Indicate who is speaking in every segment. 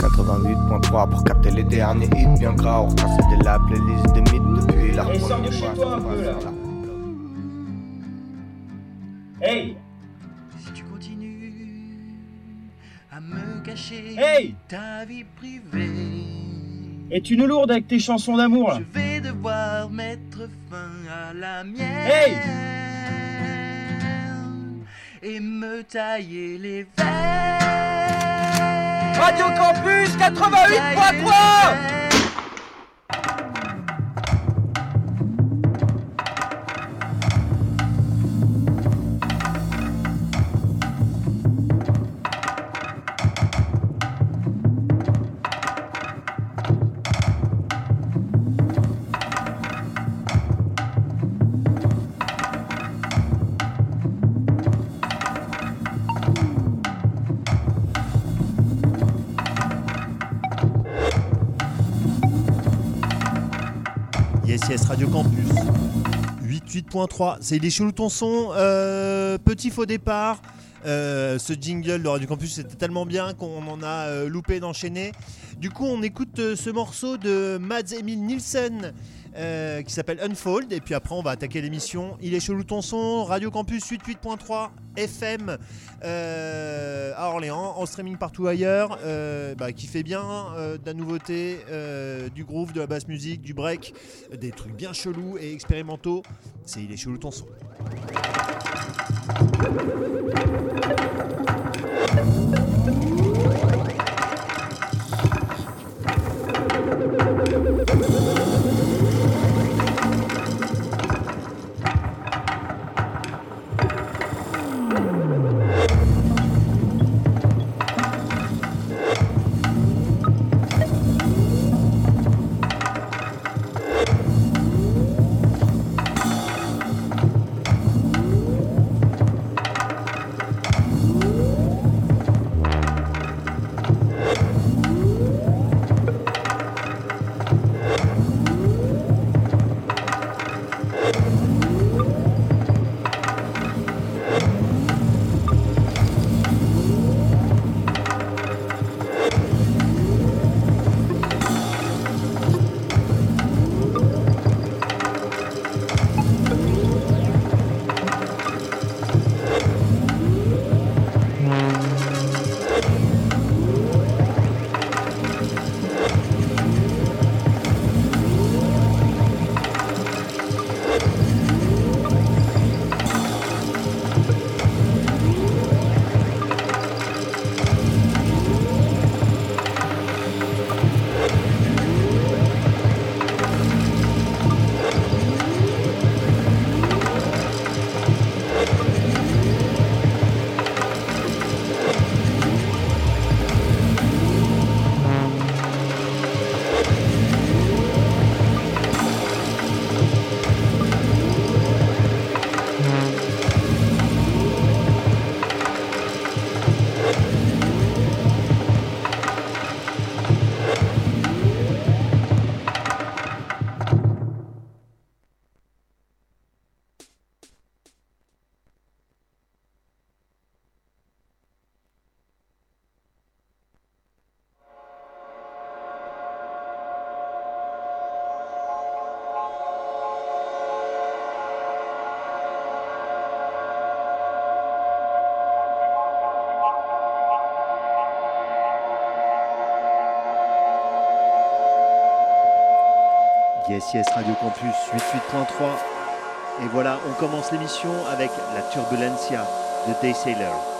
Speaker 1: 88.3 pour capter les derniers hits. Bien gras, casser de la playlist des mythes depuis la
Speaker 2: Et sors de chez toi un peu là. Hey.
Speaker 3: Si tu continues à me cacher
Speaker 2: Hey.
Speaker 3: ta vie privée,
Speaker 2: Es-tu une lourde avec tes chansons d'amour là.
Speaker 3: je vais devoir mettre fin à la mienne.
Speaker 2: Hey
Speaker 3: et me tailler les veines.
Speaker 2: Radio Campus 88.3
Speaker 4: 88.3. C'est Il est chelou. Euh, petit faux départ. Euh, ce jingle de Radio Campus c'était tellement bien qu'on en a euh, loupé d'enchaîner. Du coup, on écoute ce morceau de Mads Emil Nielsen euh, qui s'appelle Unfold. Et puis après, on va attaquer l'émission. Il est chelou ton son. Radio Campus 88.3 FM euh, à Orléans, en streaming partout ailleurs. euh, bah, qui fait bien de la nouveauté, du groove, de la basse musique, du break, des trucs bien chelous et expérimentaux. C'est Il est chelou ton son. Yes, Radio Campus 88.3. Et voilà, on commence l'émission avec la Turbulencia de Day Sailor.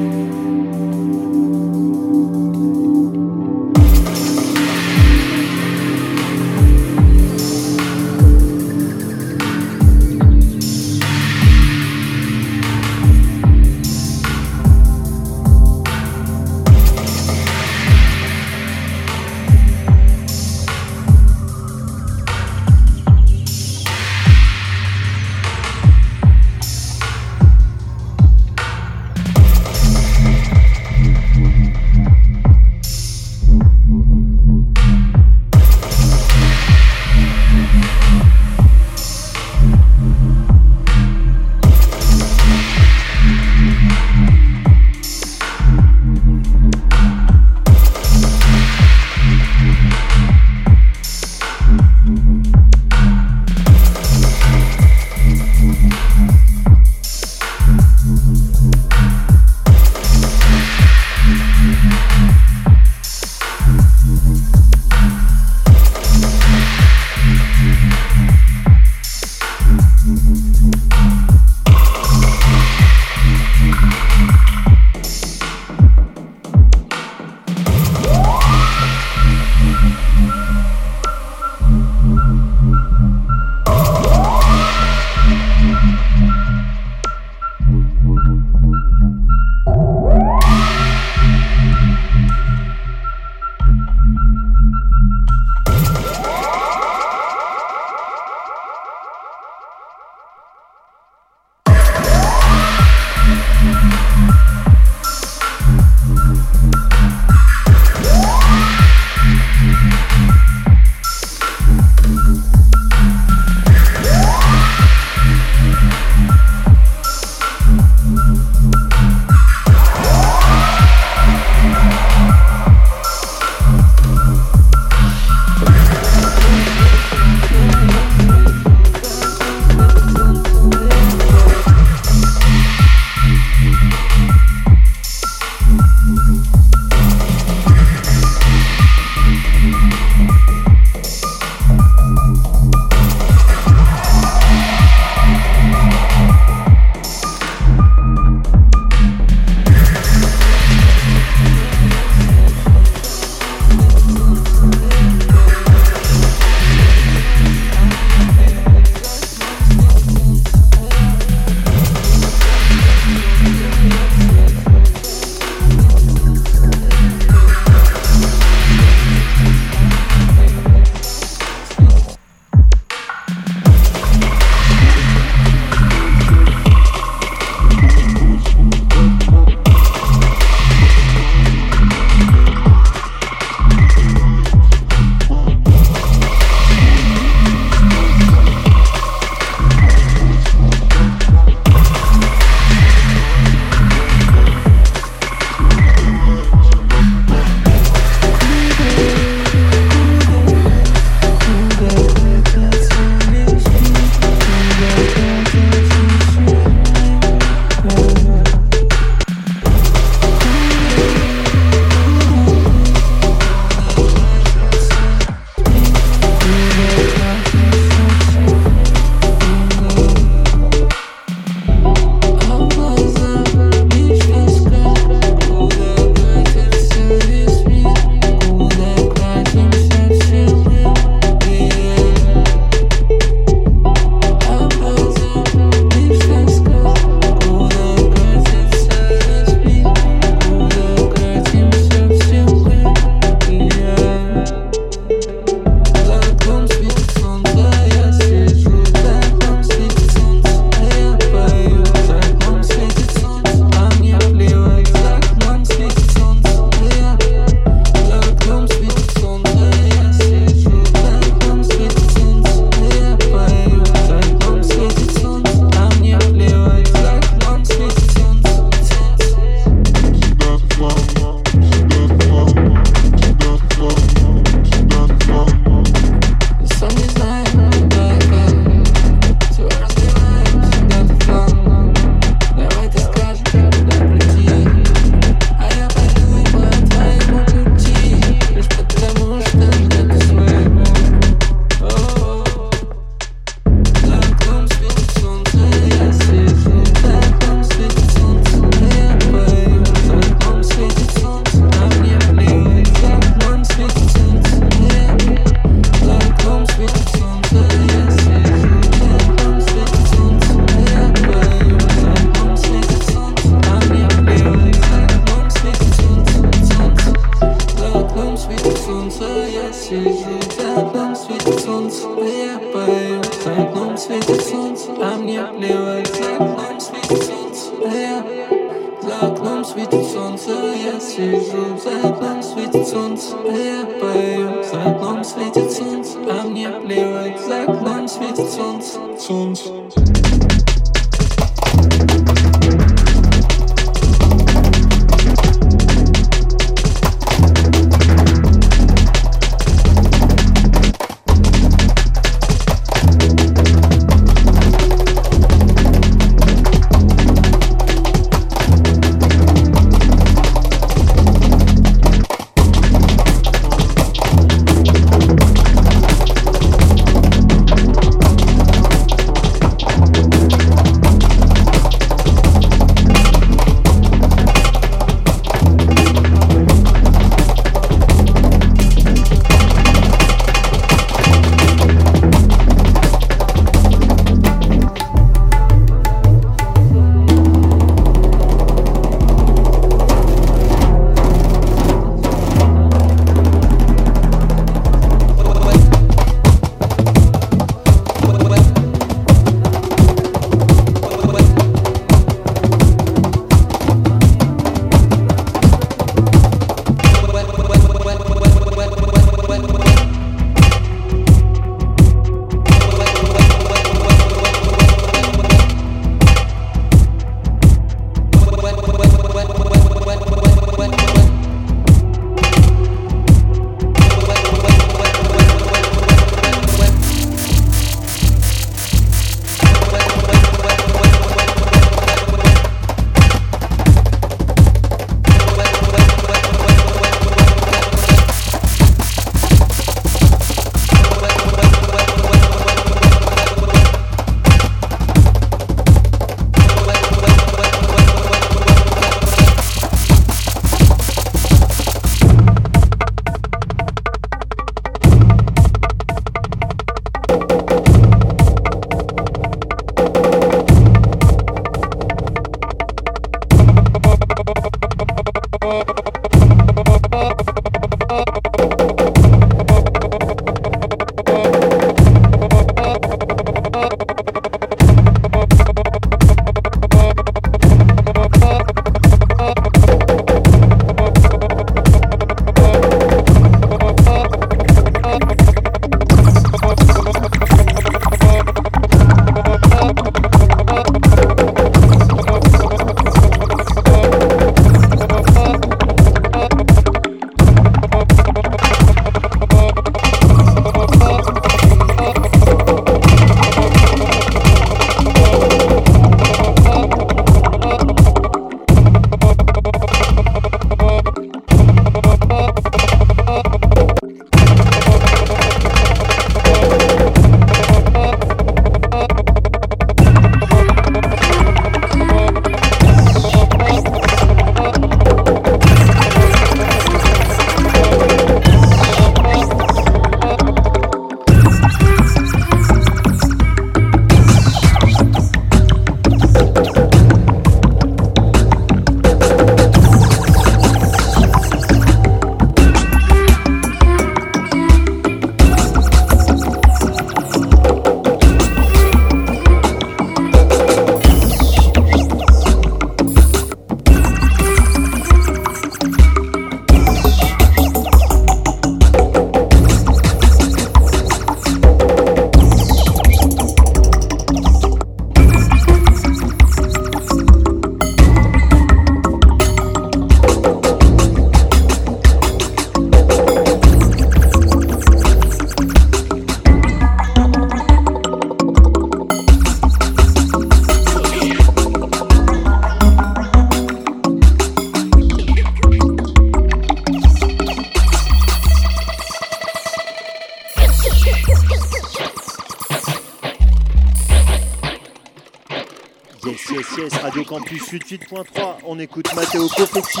Speaker 4: 98.3, on écoute Matteo Confetti,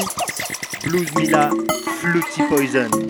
Speaker 4: Blues Mila, Fluty Poison.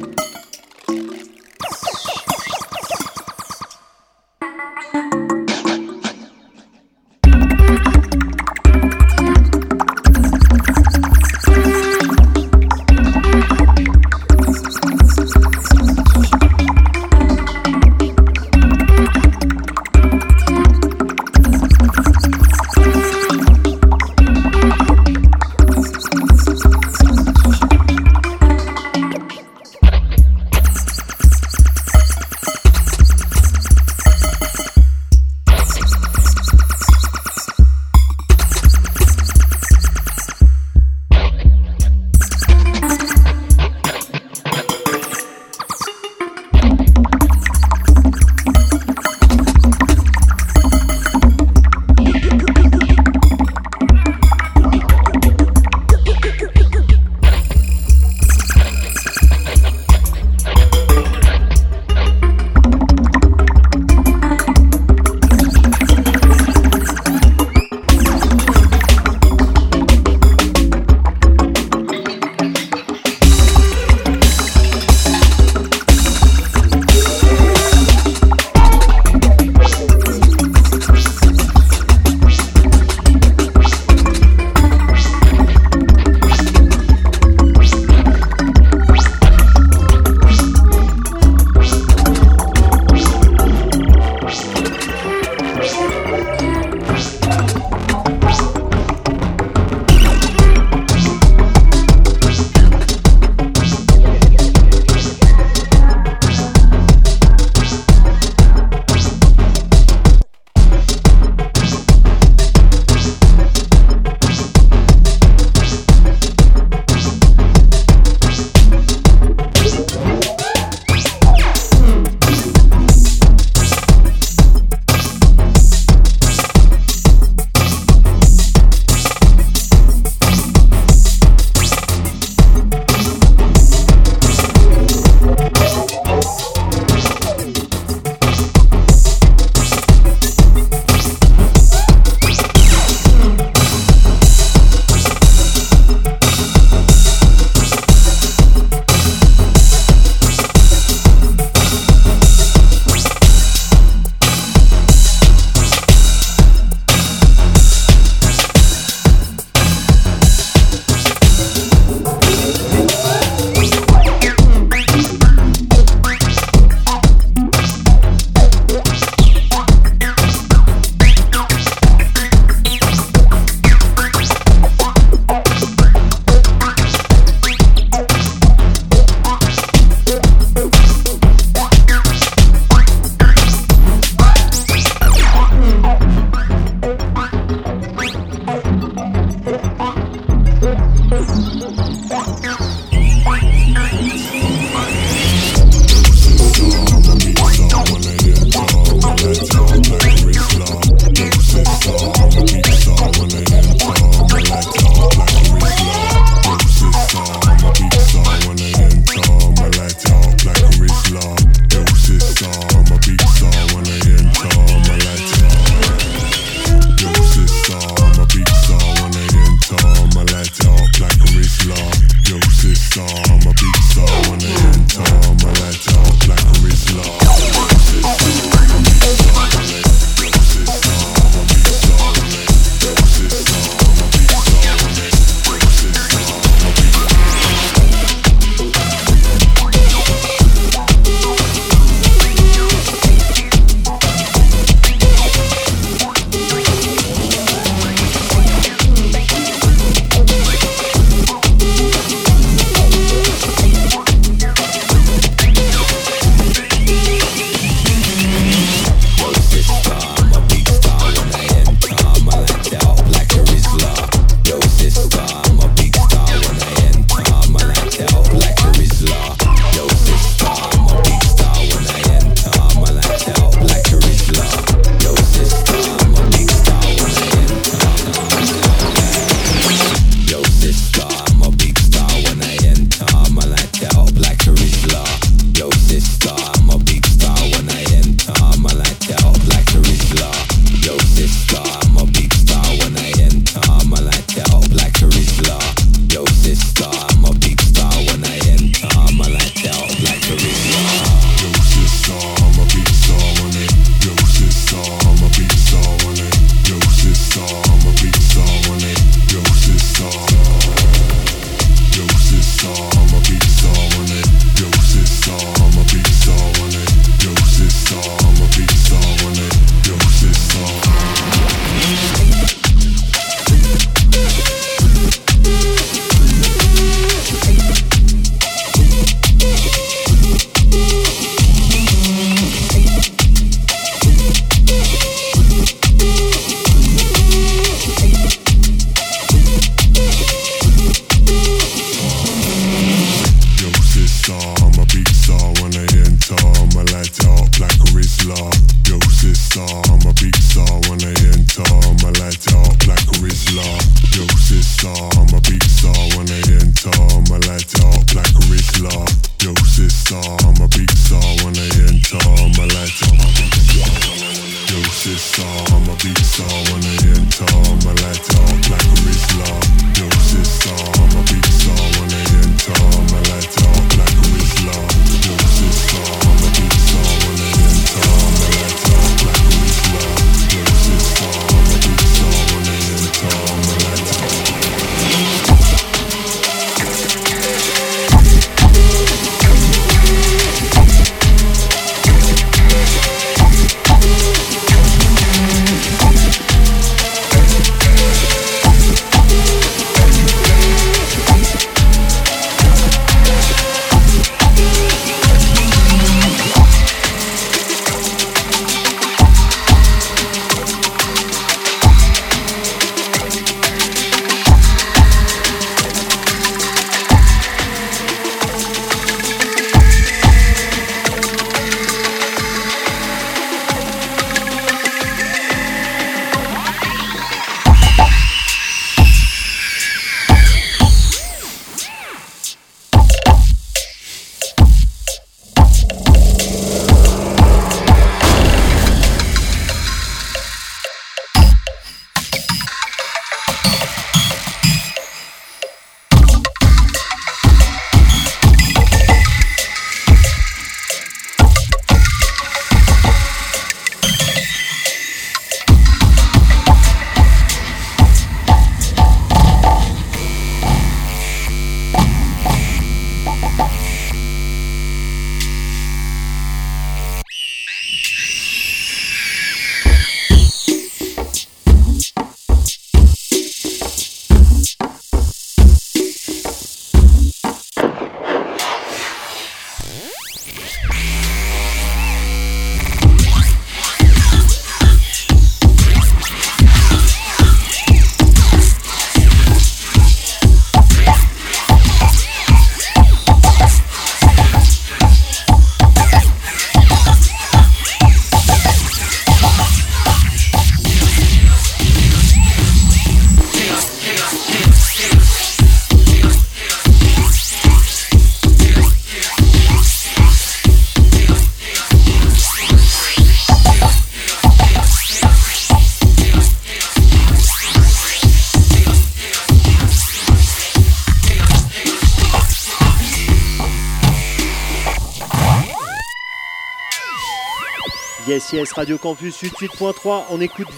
Speaker 4: Yes, Radio Campus 88.3. On écoute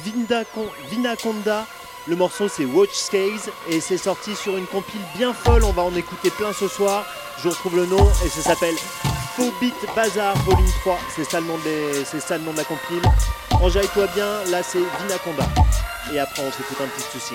Speaker 4: Vinaconda. Le morceau c'est Watch Scales et c'est sorti sur une compile bien folle. On va en écouter plein ce soir. Je retrouve le nom et ça s'appelle Beat Bazar Volume 3. C'est ça le nom de, les- c'est ça le nom de la compile. Enjaille-toi bien, là c'est Vinaconda. Et après on s'écoute un petit souci.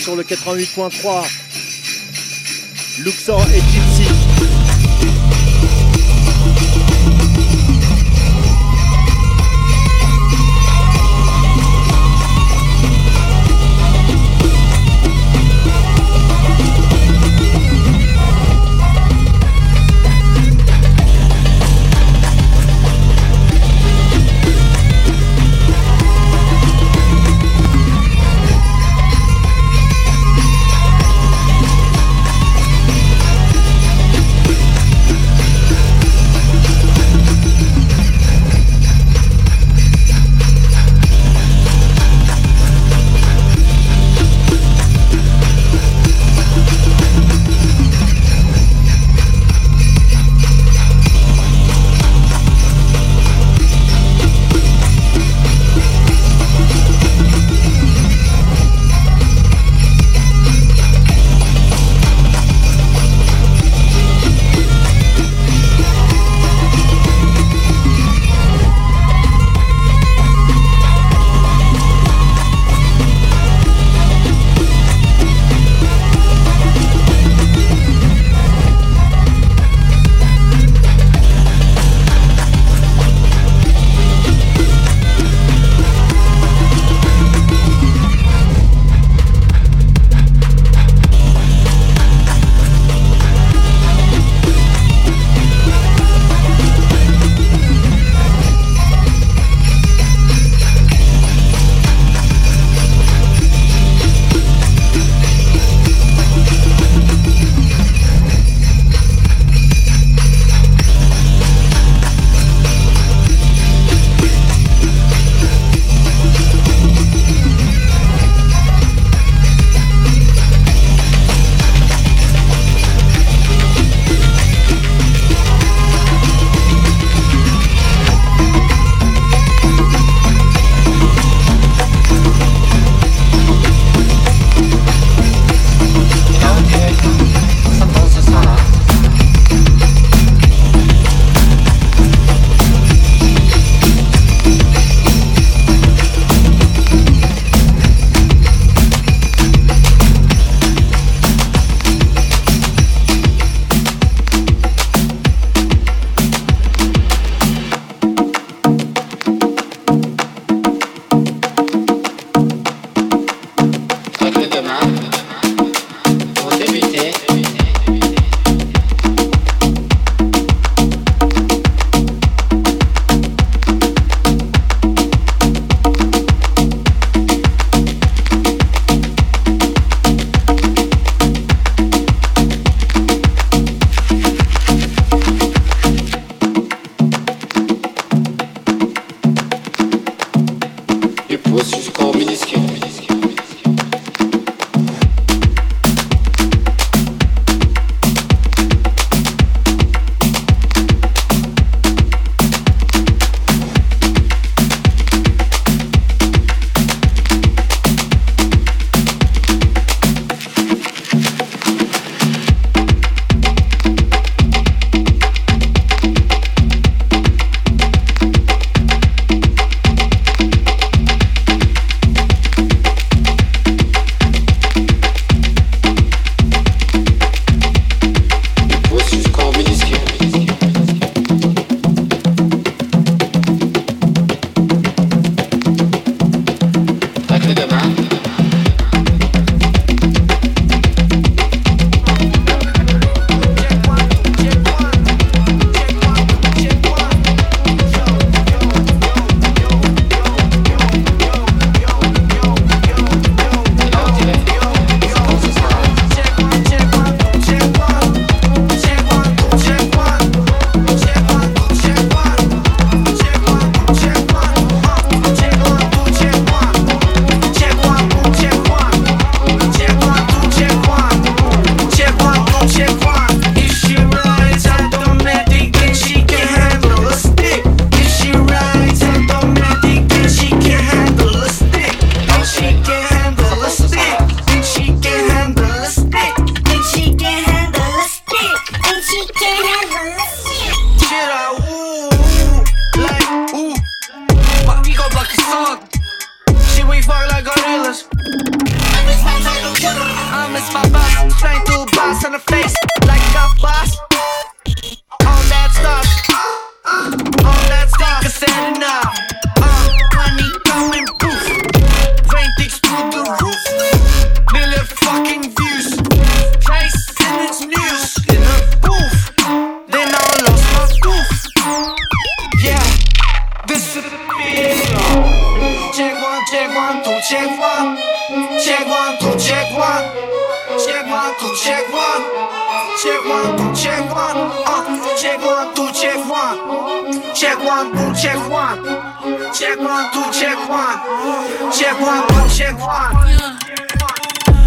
Speaker 5: Sur le 88.3. Luxor et Gypsy. One, check one. Two, check one. Check one, two, check one.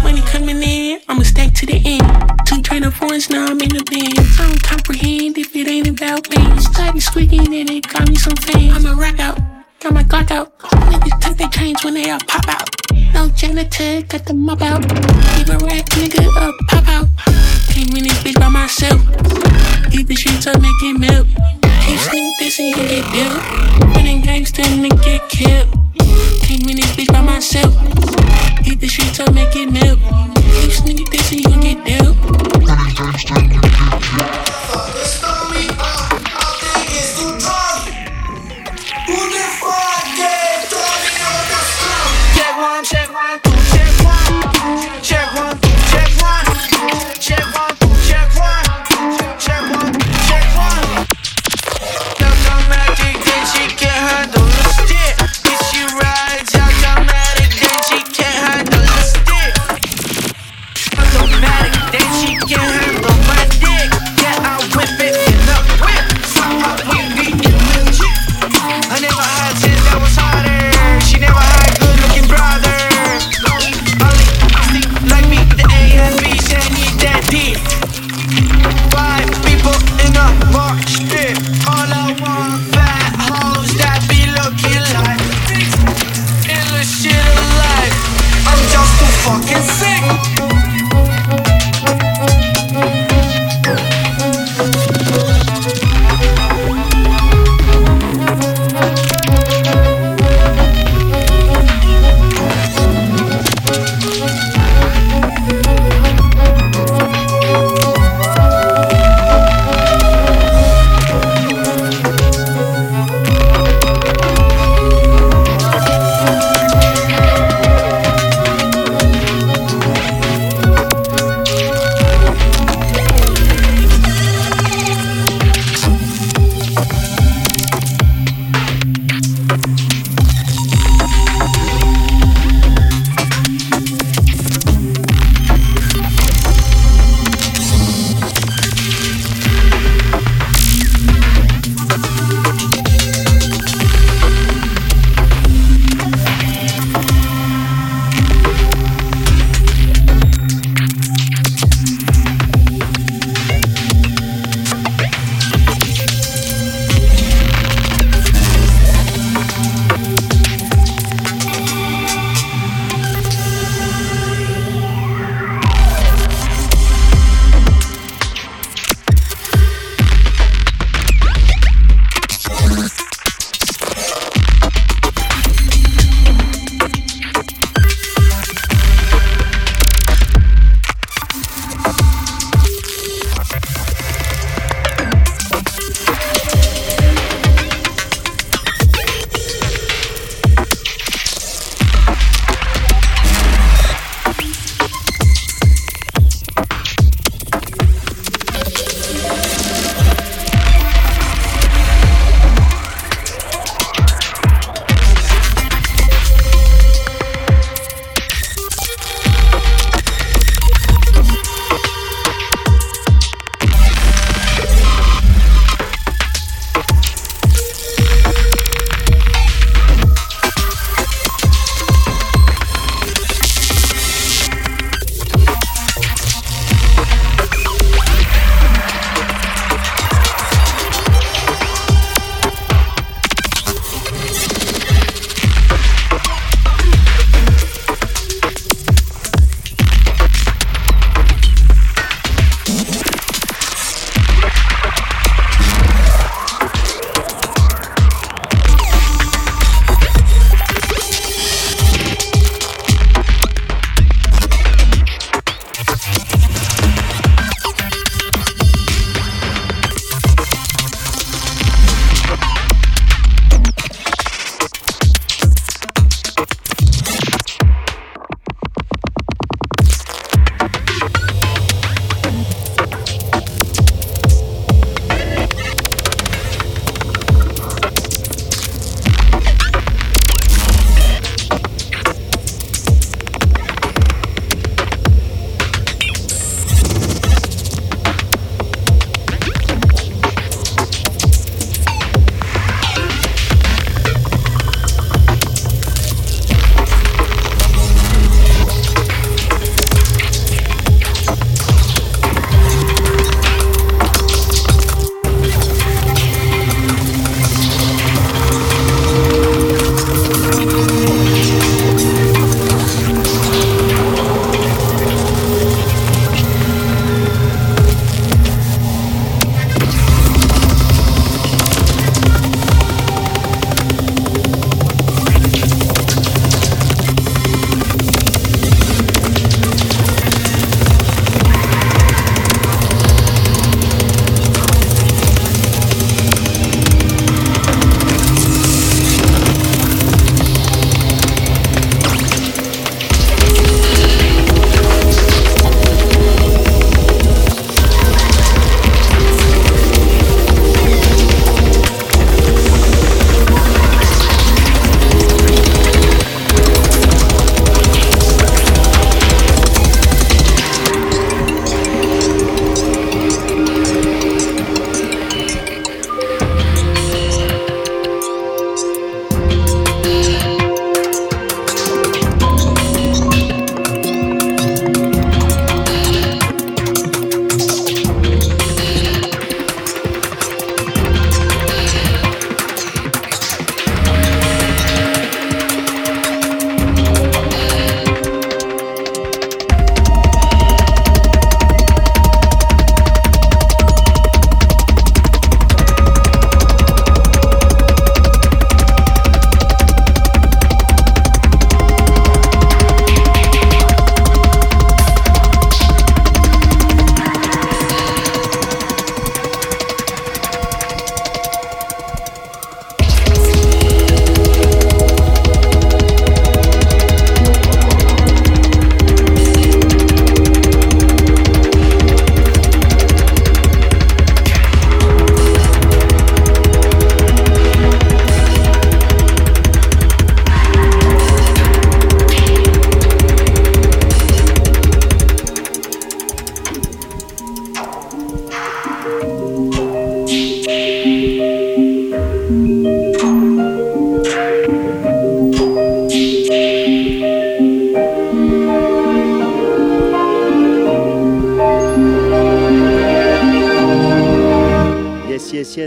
Speaker 6: Money coming in, I'ma stack to the end. Two trainer foreigns, now I'm in the band. I don't comprehend if it ain't about me. Starting squeaking and it got me some fans. I'ma rock out, got my Glock out. Niggas tuck they change when they all pop out. No janitor, got the mop out. Give a rat nigga a pop out. Came in this bitch by myself. Eat the streets up, make it melt. Keep sneak this and you gon' get dealt. Running gangsta and then get killed. Came in this bitch by myself. Hit the streets up, make it melt. Keep sneak this and you gon' get dealt.
Speaker 5: Check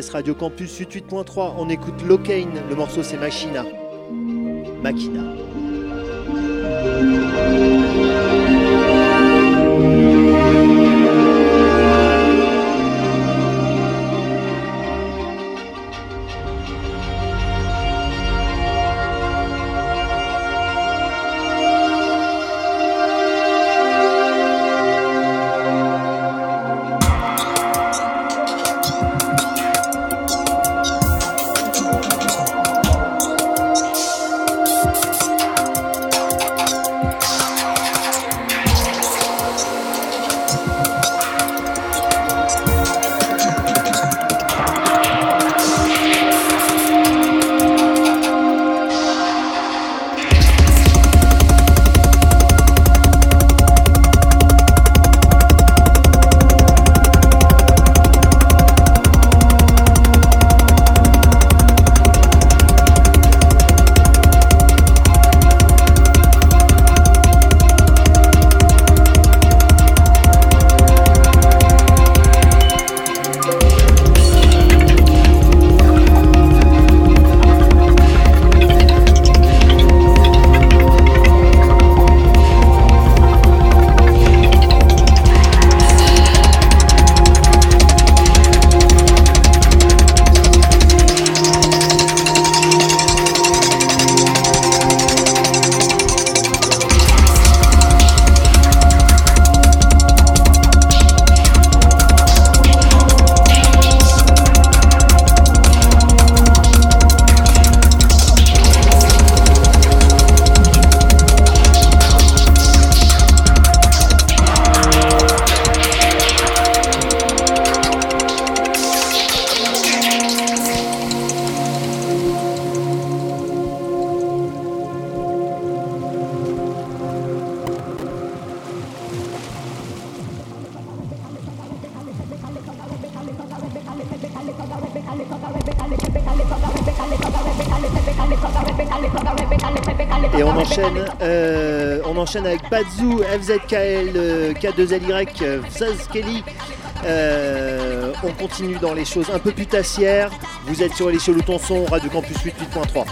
Speaker 4: Radio Campus 88.3. On écoute Locane, le morceau c'est Machina. Machina. Bazou, FZKL, euh, K2LY, euh, Zaz Kelly. Euh, on continue dans les choses un peu putassières. Vous êtes sur les chez Radio Campus 88.3.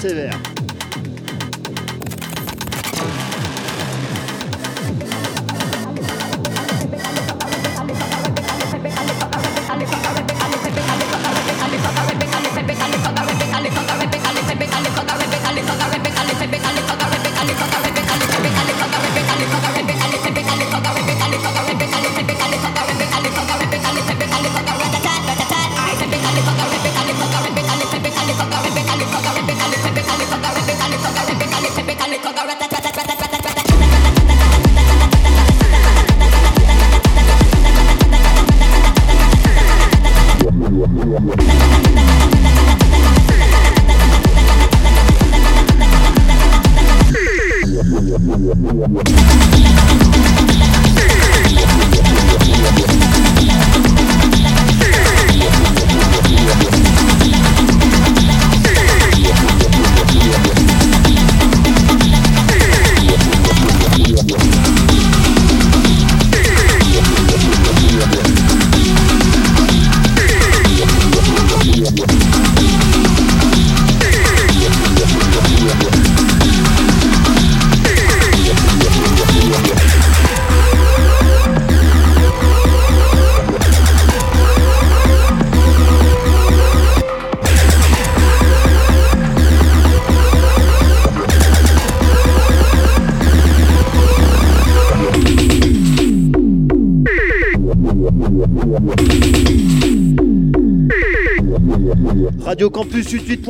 Speaker 4: ça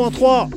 Speaker 4: 3.3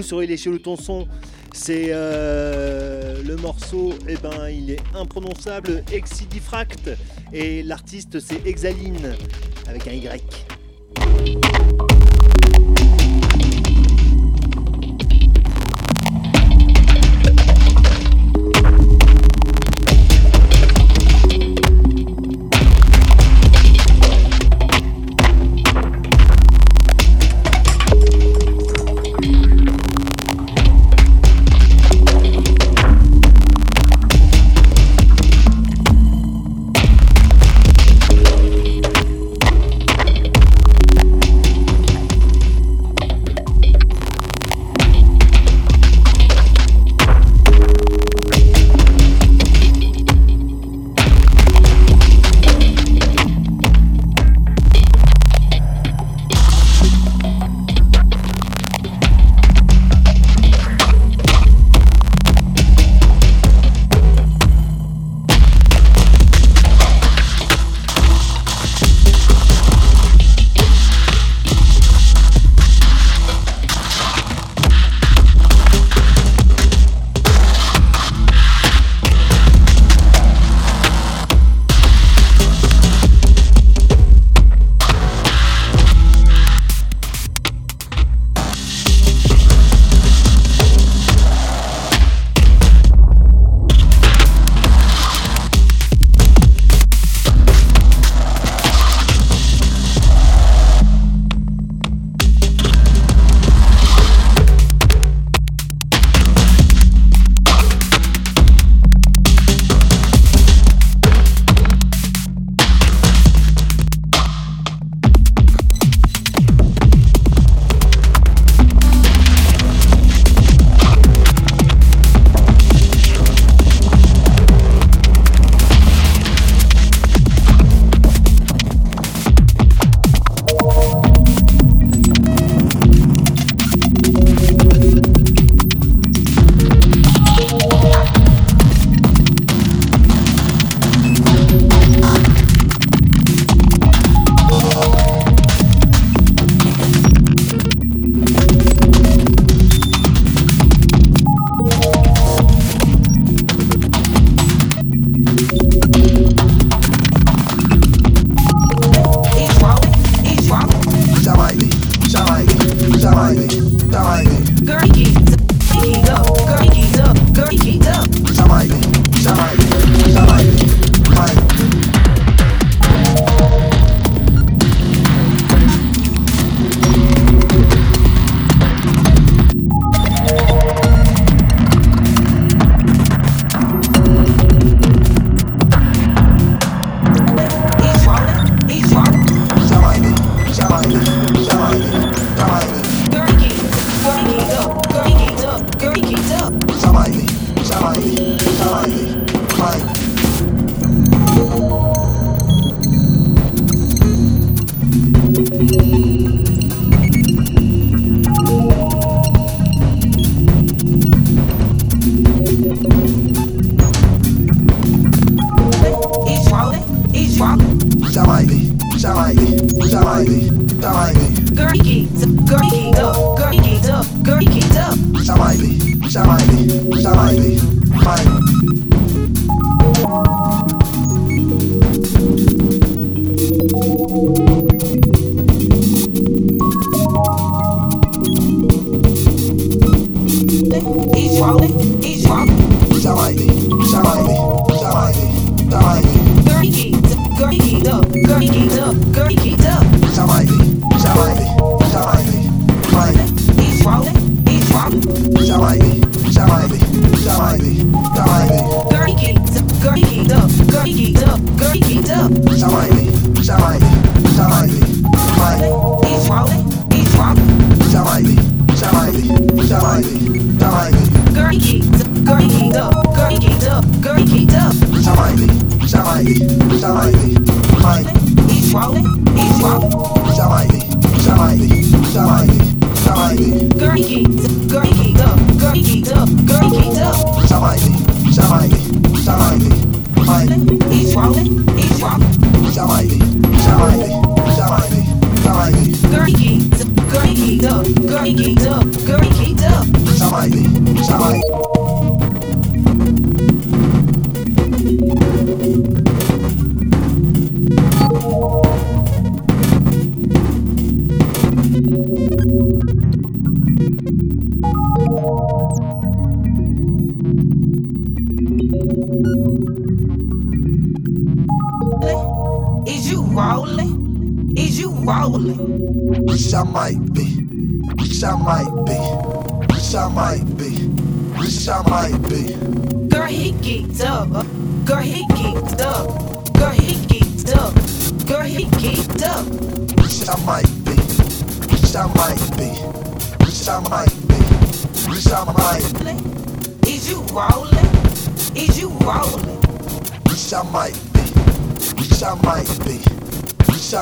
Speaker 4: sur Il est chelou ton son. C'est euh, le morceau, eh ben il est imprononçable, Exidifract. Et l'artiste c'est Exaline avec un Y.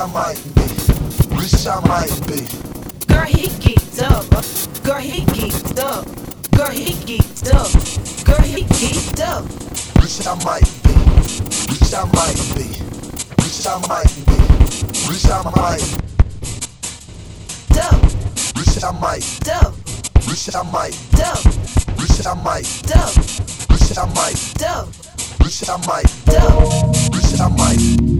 Speaker 7: I might be. Wish I might be.
Speaker 5: Girl, he geeked up. Girl, he geeked up. Girl, he geeked up. Girl, he geeked up.
Speaker 7: Wish I might be. Wish I might be. Wish I might be. Wish I might.
Speaker 5: Dub.
Speaker 7: Wish I might.
Speaker 5: Dub.
Speaker 7: Wish I might.
Speaker 5: Dub.
Speaker 7: Wish I might.
Speaker 5: Dub.
Speaker 7: Wish I might.
Speaker 5: Dub.
Speaker 7: Wish I might.
Speaker 5: Dub.
Speaker 7: Wish I might.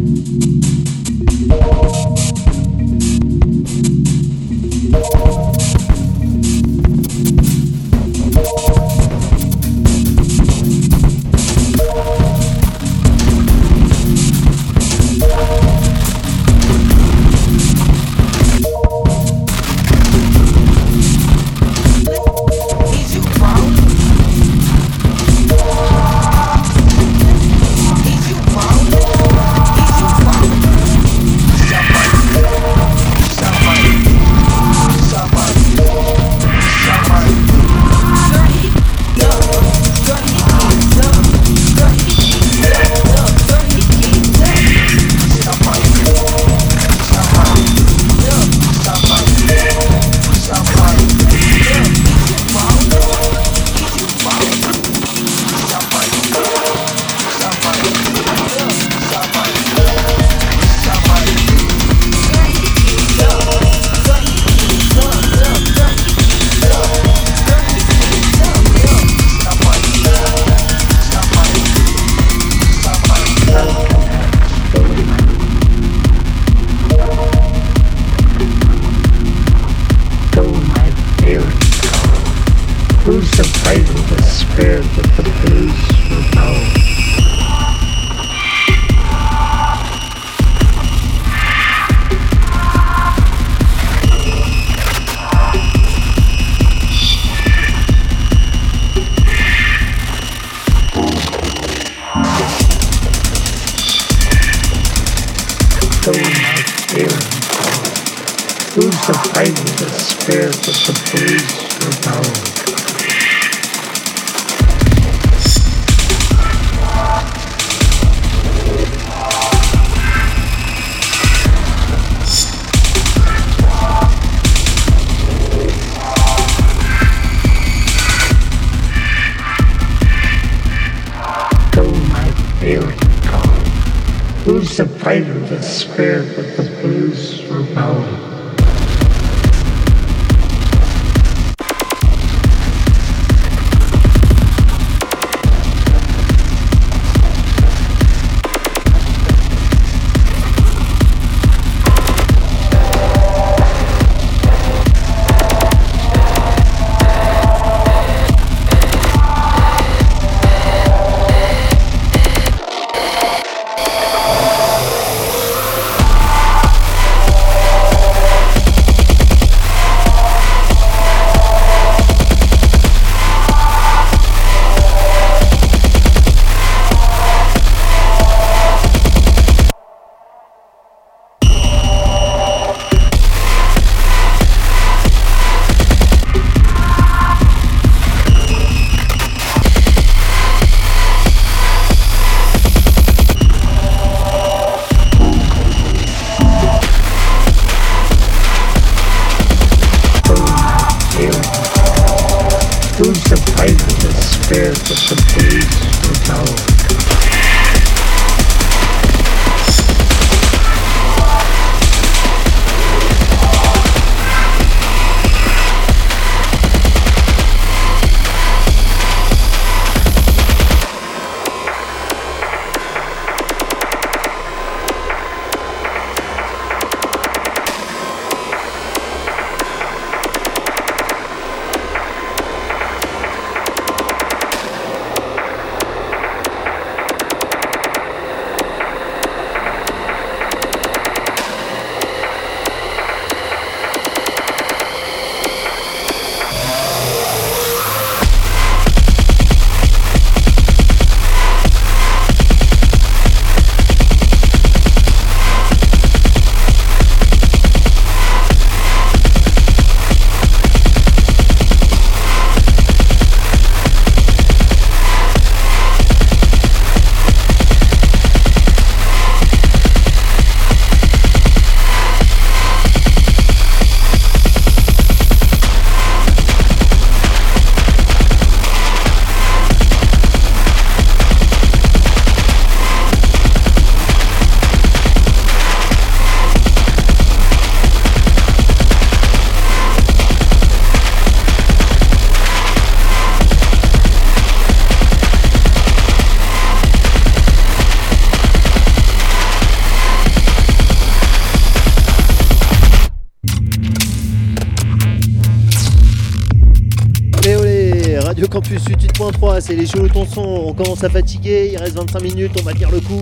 Speaker 4: C'est les cheveux ton son, on commence à fatiguer, il reste 25 minutes, on va tenir le coup.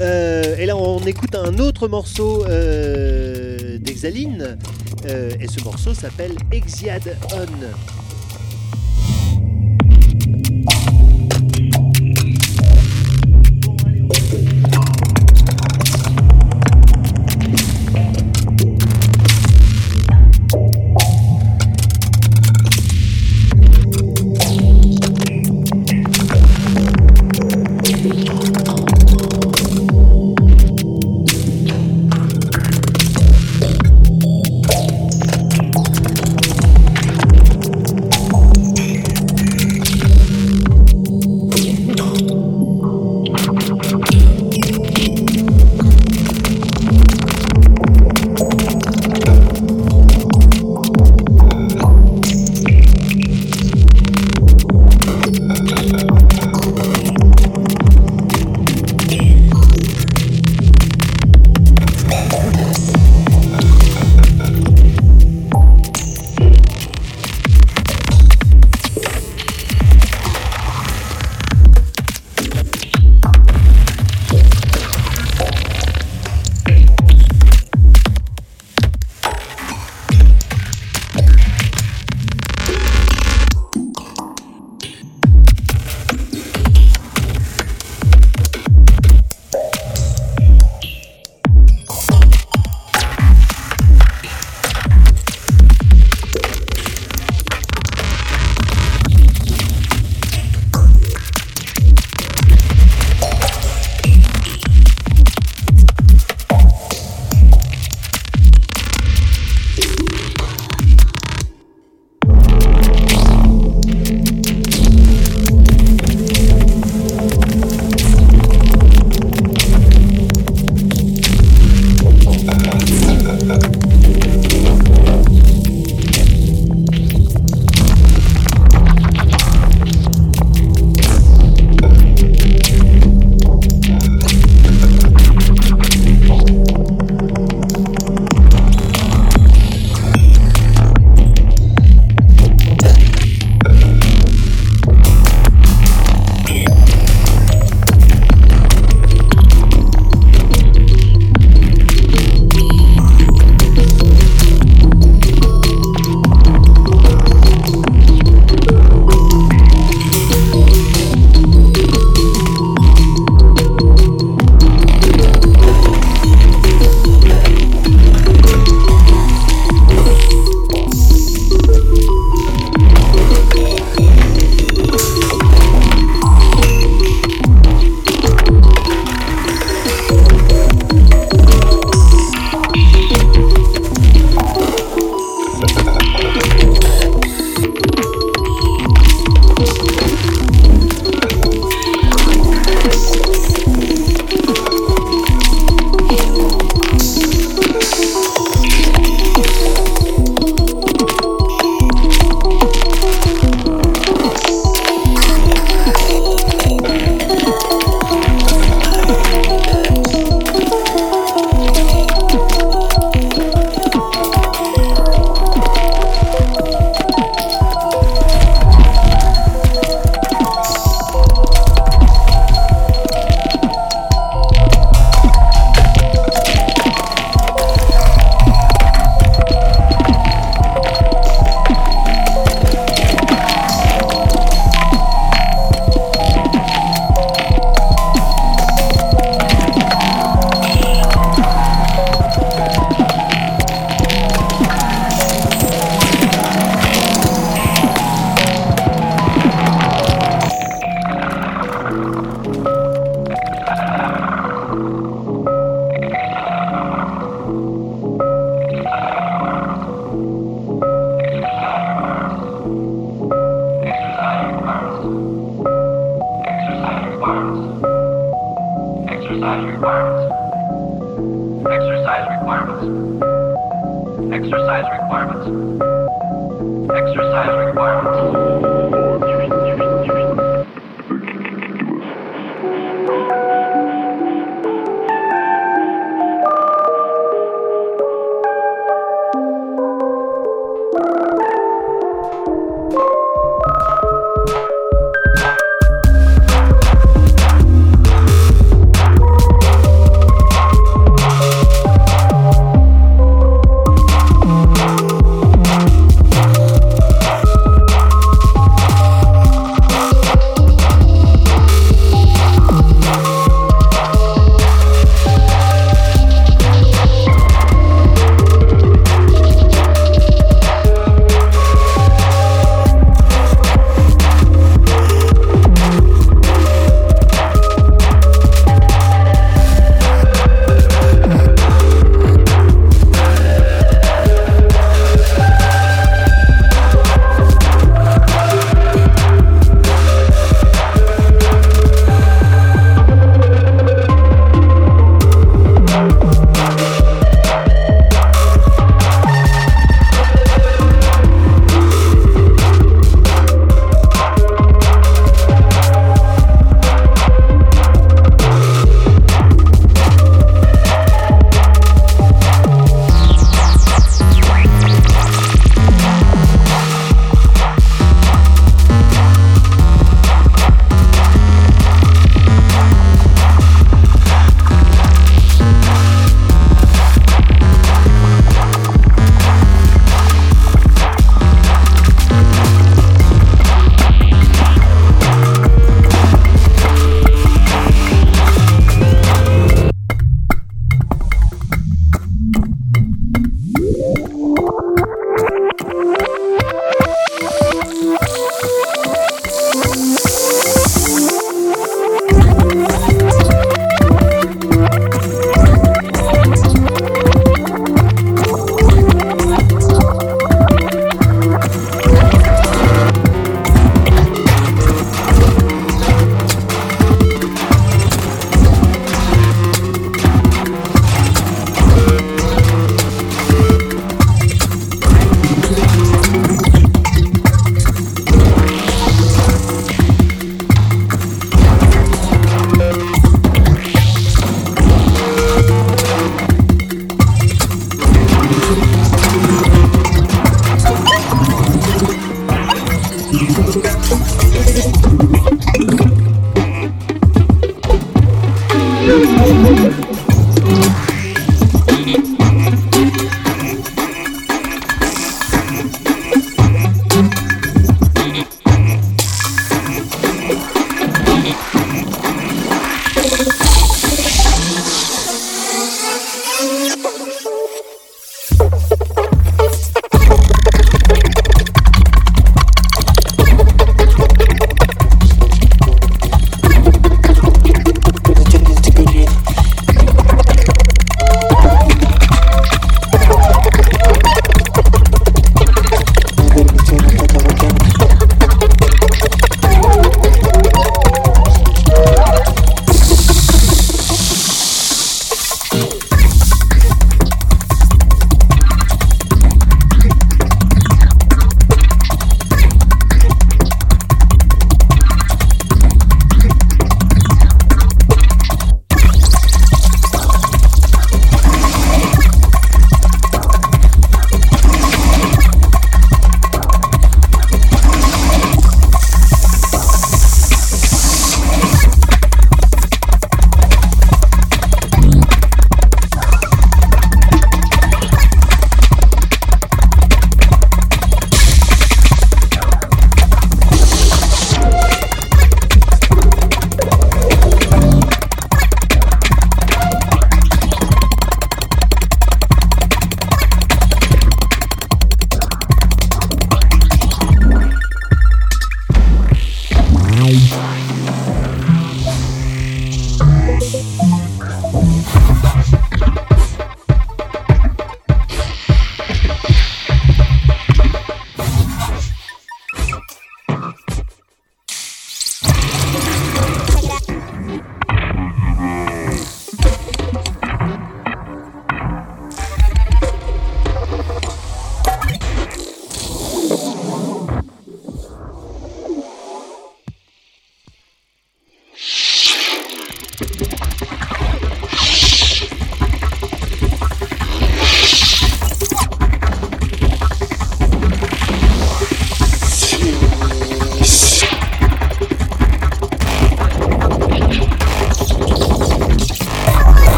Speaker 4: Euh, et là on écoute un autre morceau euh, d'Exaline, euh, et ce morceau s'appelle Exiad On.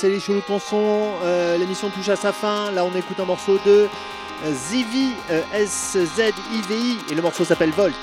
Speaker 4: C'est les chelous ton son. Euh, L'émission touche à sa fin. Là, on écoute un morceau de euh, Zivi, euh, S-Z-I-V-I, et le morceau s'appelle Volt.